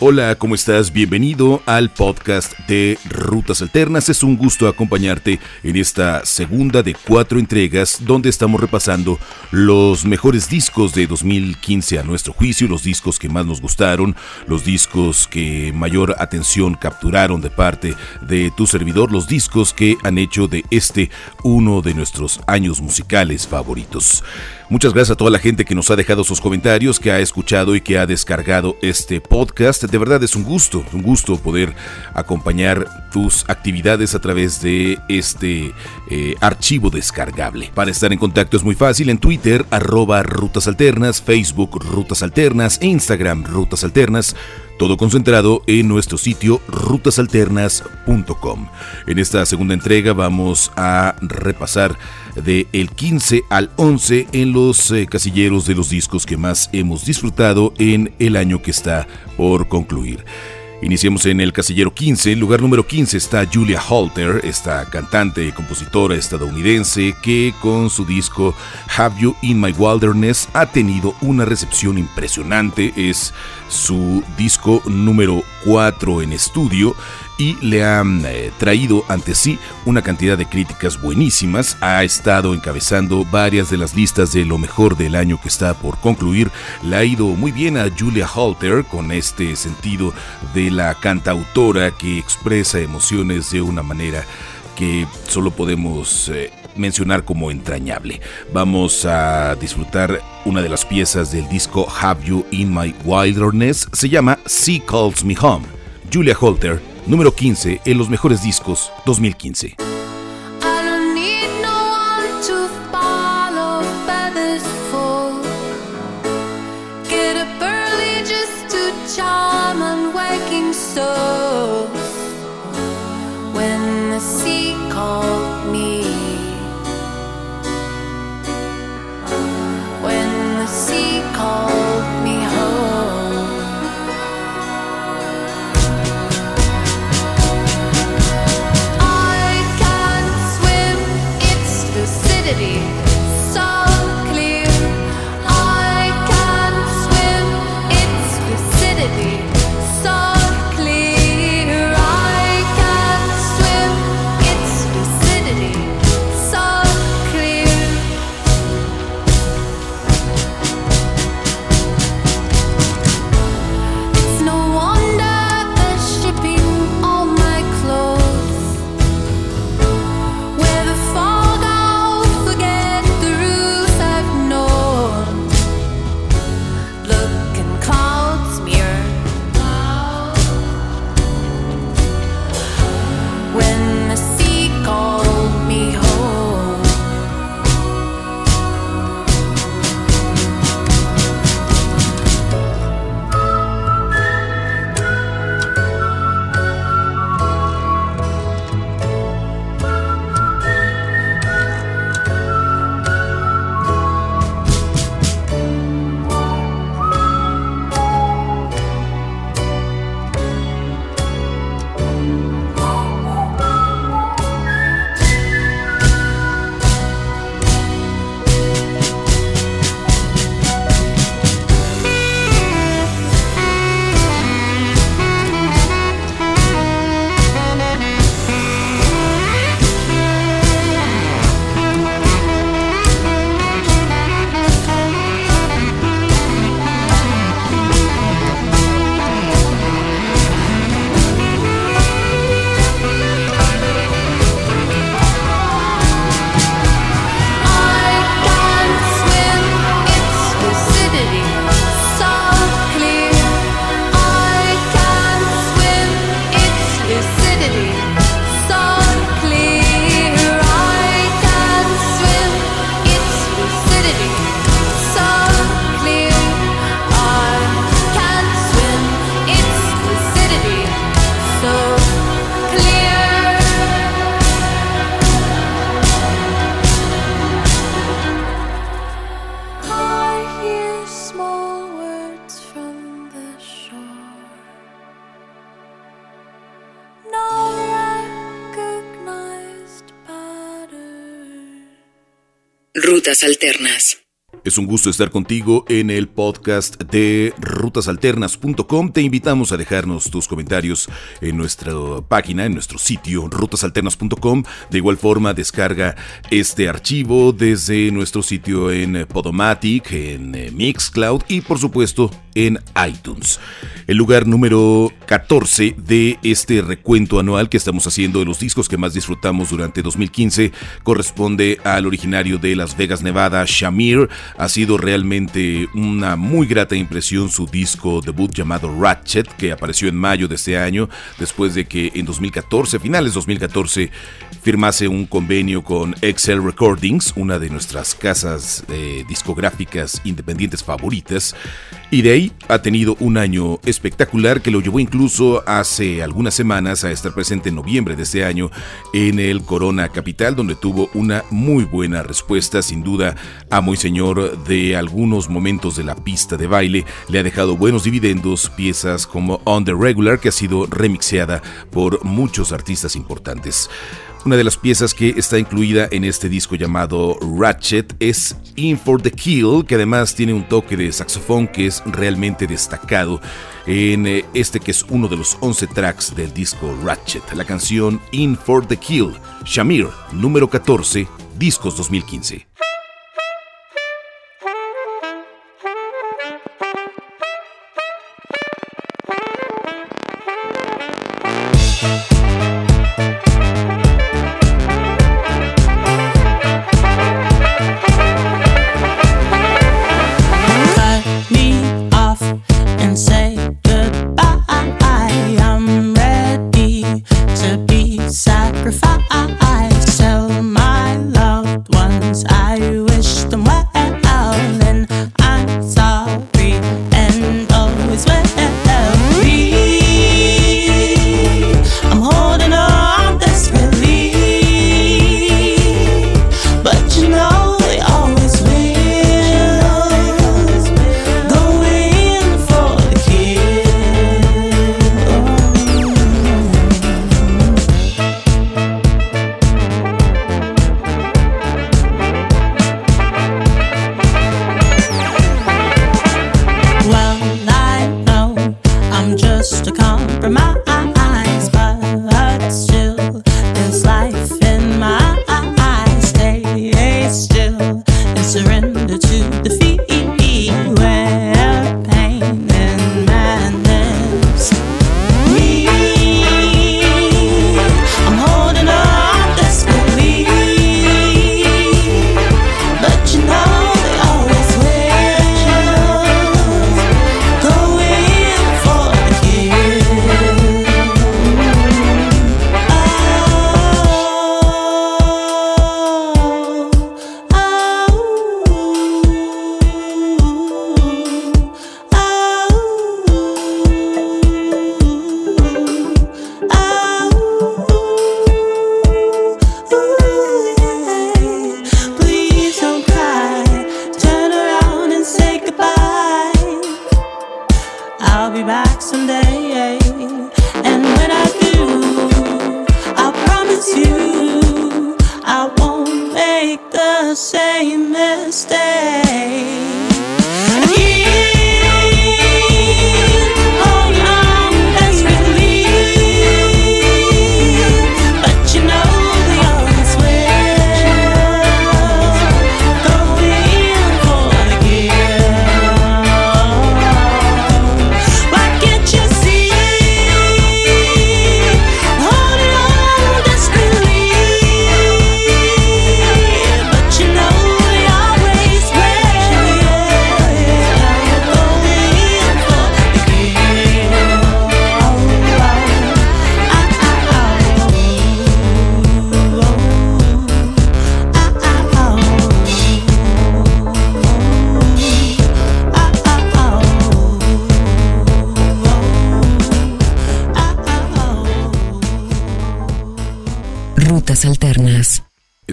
Hola, ¿cómo estás? Bienvenido al podcast de Rutas Alternas. Es un gusto acompañarte en esta segunda de cuatro entregas donde estamos repasando los mejores discos de 2015 a nuestro juicio, los discos que más nos gustaron, los discos que mayor atención capturaron de parte de tu servidor, los discos que han hecho de este uno de nuestros años musicales favoritos. Muchas gracias a toda la gente que nos ha dejado sus comentarios, que ha escuchado y que ha descargado este podcast. De verdad es un gusto, un gusto poder acompañar tus actividades a través de este eh, archivo descargable. Para estar en contacto es muy fácil en Twitter, arroba Rutas Alternas, Facebook Rutas Alternas Instagram Rutas Alternas todo concentrado en nuestro sitio rutasalternas.com. En esta segunda entrega vamos a repasar de el 15 al 11 en los eh, casilleros de los discos que más hemos disfrutado en el año que está por concluir. Iniciemos en el casillero 15. En lugar número 15 está Julia Holter, esta cantante y compositora estadounidense que con su disco Have You in My Wilderness ha tenido una recepción impresionante. Es su disco número 4 en estudio y le han eh, traído ante sí una cantidad de críticas buenísimas. Ha estado encabezando varias de las listas de lo mejor del año que está por concluir. Le ha ido muy bien a Julia Halter con este sentido de la cantautora que expresa emociones de una manera que solo podemos eh, mencionar como entrañable. Vamos a disfrutar una de las piezas del disco Have You in My Wilderness. Se llama Sea Calls Me Home. Julia Holter, número 15 en los mejores discos 2015. Alternas. Es un gusto estar contigo en el podcast de rutasalternas.com. Te invitamos a dejarnos tus comentarios en nuestra página, en nuestro sitio rutasalternas.com. De igual forma, descarga este archivo desde nuestro sitio en Podomatic, en eh, Mixcloud y por supuesto en iTunes. El lugar número 14 de este recuento anual que estamos haciendo de los discos que más disfrutamos durante 2015 corresponde al originario de Las Vegas, Nevada, Shamir ha sido realmente una muy grata impresión su disco debut llamado Ratchet, que apareció en mayo de este año, después de que en 2014, finales 2014, firmase un convenio con Excel Recordings, una de nuestras casas eh, discográficas independientes favoritas, y de ha tenido un año espectacular que lo llevó incluso hace algunas semanas a estar presente en noviembre de este año en el Corona Capital, donde tuvo una muy buena respuesta, sin duda, a muy señor de algunos momentos de la pista de baile, le ha dejado buenos dividendos, piezas como On the Regular, que ha sido remixeada por muchos artistas importantes. Una de las piezas que está incluida en este disco llamado Ratchet es In for the Kill, que además tiene un toque de saxofón que es realmente destacado en eh, este que es uno de los 11 tracks del disco Ratchet, la canción In for the Kill, Shamir, número 14, Discos 2015. I'll be back someday.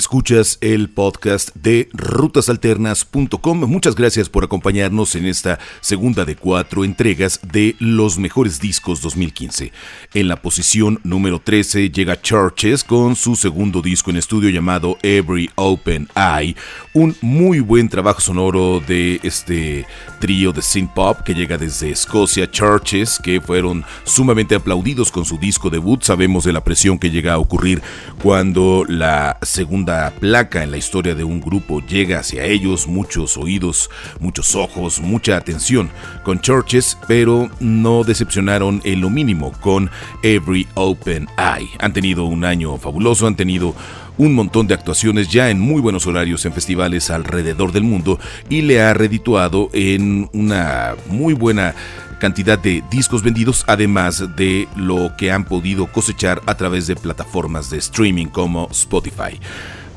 Escuchas el podcast de rutasalternas.com. Muchas gracias por acompañarnos en esta segunda de cuatro entregas de los mejores discos 2015. En la posición número 13 llega Churches con su segundo disco en estudio llamado Every Open Eye, un muy buen trabajo sonoro de este trío de synth pop que llega desde Escocia, Churches, que fueron sumamente aplaudidos con su disco debut. Sabemos de la presión que llega a ocurrir cuando la segunda placa en la historia de un grupo llega hacia ellos, muchos oídos, muchos ojos, mucha atención con Churches, pero no decepcionaron en lo mínimo con Every Open Eye. Han tenido un año fabuloso, han tenido un montón de actuaciones ya en muy buenos horarios en festivales alrededor del mundo y le ha redituado en una muy buena cantidad de discos vendidos, además de lo que han podido cosechar a través de plataformas de streaming como Spotify.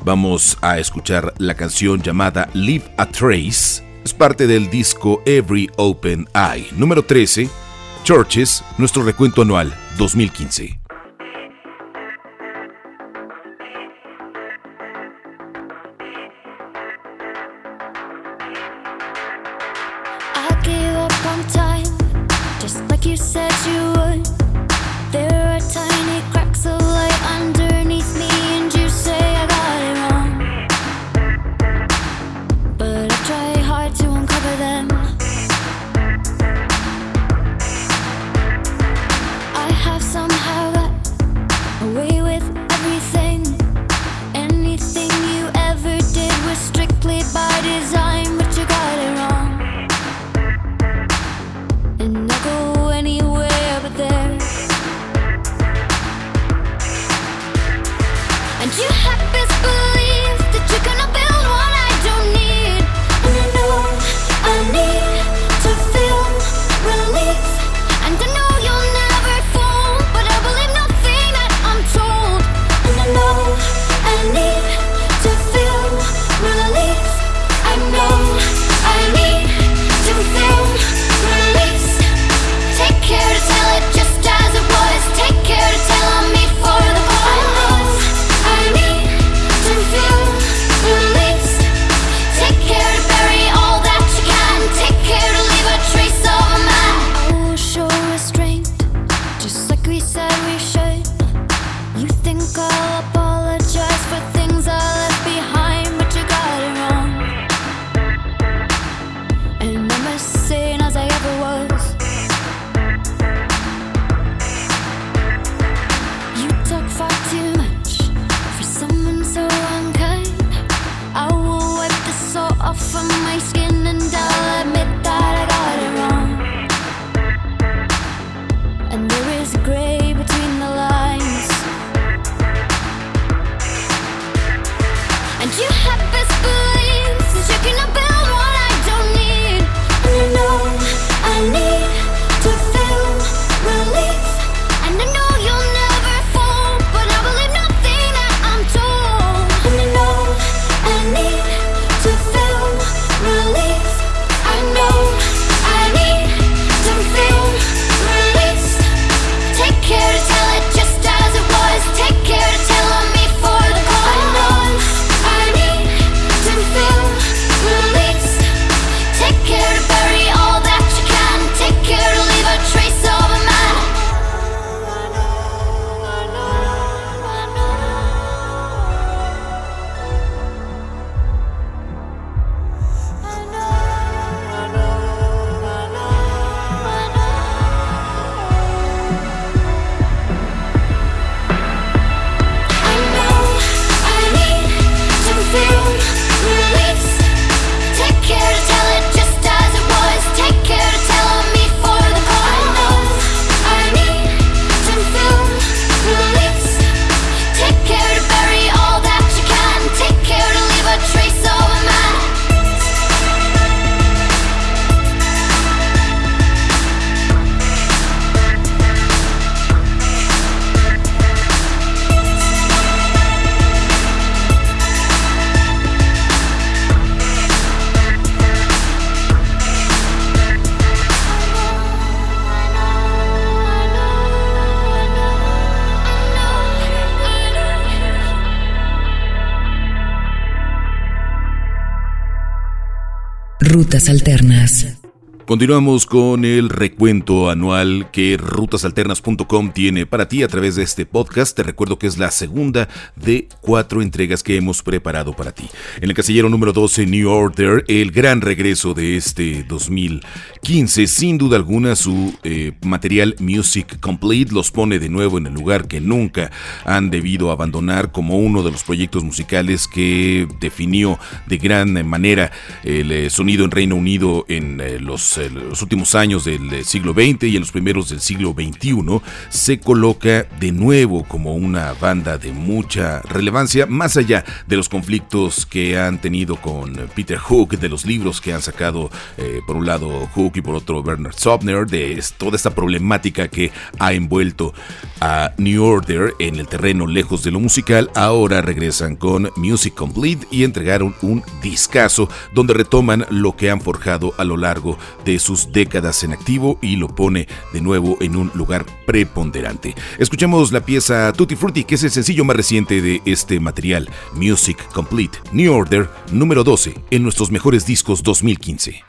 Vamos a escuchar la canción llamada Leave a Trace. Es parte del disco Every Open Eye, número 13, Churches, nuestro recuento anual 2015. Really Rutas Alternas. Continuamos con el recuento anual que rutasalternas.com tiene para ti a través de este podcast. Te recuerdo que es la segunda de cuatro entregas que hemos preparado para ti. En el casillero número 12, New Order, el gran regreso de este 2015. Sin duda alguna, su eh, material Music Complete los pone de nuevo en el lugar que nunca han debido abandonar como uno de los proyectos musicales que definió de gran manera el eh, sonido en Reino Unido en eh, los los últimos años del eh, siglo XX y en los primeros del siglo XXI, se coloca de nuevo como una banda de mucha relevancia, más allá de los conflictos que han tenido con Peter Hook, de los libros que han sacado eh, por un lado Hook y por otro Bernard Sopner, de toda esta problemática que ha envuelto a New Order en el terreno lejos de lo musical, ahora regresan con Music Complete y entregaron un discazo donde retoman lo que han forjado a lo largo de sus décadas en activo y lo pone de nuevo en un lugar preponderante. Escuchemos la pieza Tutti Frutti, que es el sencillo más reciente de este material, Music Complete, New Order, número 12, en nuestros mejores discos 2015.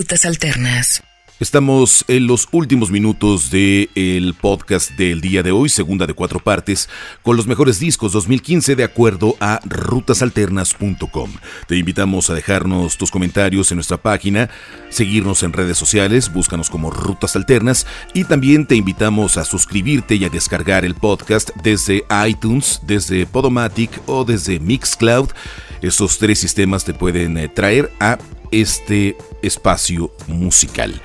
Rutas Alternas. Estamos en los últimos minutos del el podcast del día de hoy, segunda de cuatro partes, con los mejores discos 2015 de acuerdo a rutasalternas.com. Te invitamos a dejarnos tus comentarios en nuestra página, seguirnos en redes sociales, búscanos como Rutas Alternas y también te invitamos a suscribirte y a descargar el podcast desde iTunes, desde Podomatic o desde Mixcloud. Esos tres sistemas te pueden eh, traer a este espacio musical.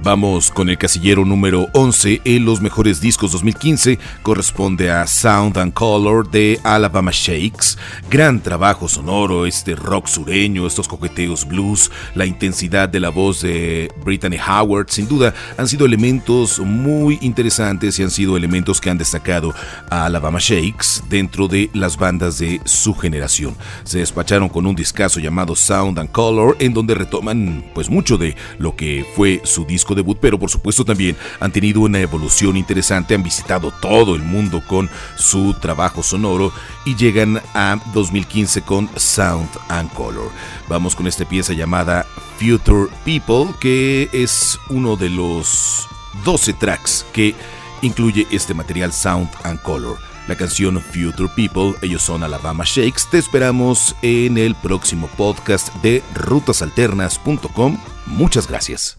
Vamos con el casillero número 11 en los mejores discos 2015, corresponde a Sound and Color de Alabama Shakes. Gran trabajo sonoro, este rock sureño, estos coqueteos blues, la intensidad de la voz de Brittany Howard, sin duda han sido elementos muy interesantes y han sido elementos que han destacado a Alabama Shakes dentro de las bandas de su generación. Se despacharon con un discazo llamado Sound and Color en donde retoman pues mucho de lo que fue su disco debut, pero por supuesto también han tenido una evolución interesante, han visitado todo el mundo con su trabajo sonoro y llegan a 2015 con Sound and Color. Vamos con esta pieza llamada Future People, que es uno de los 12 tracks que incluye este material Sound and Color. La canción Future People, ellos son Alabama Shakes. Te esperamos en el próximo podcast de rutasalternas.com. Muchas gracias.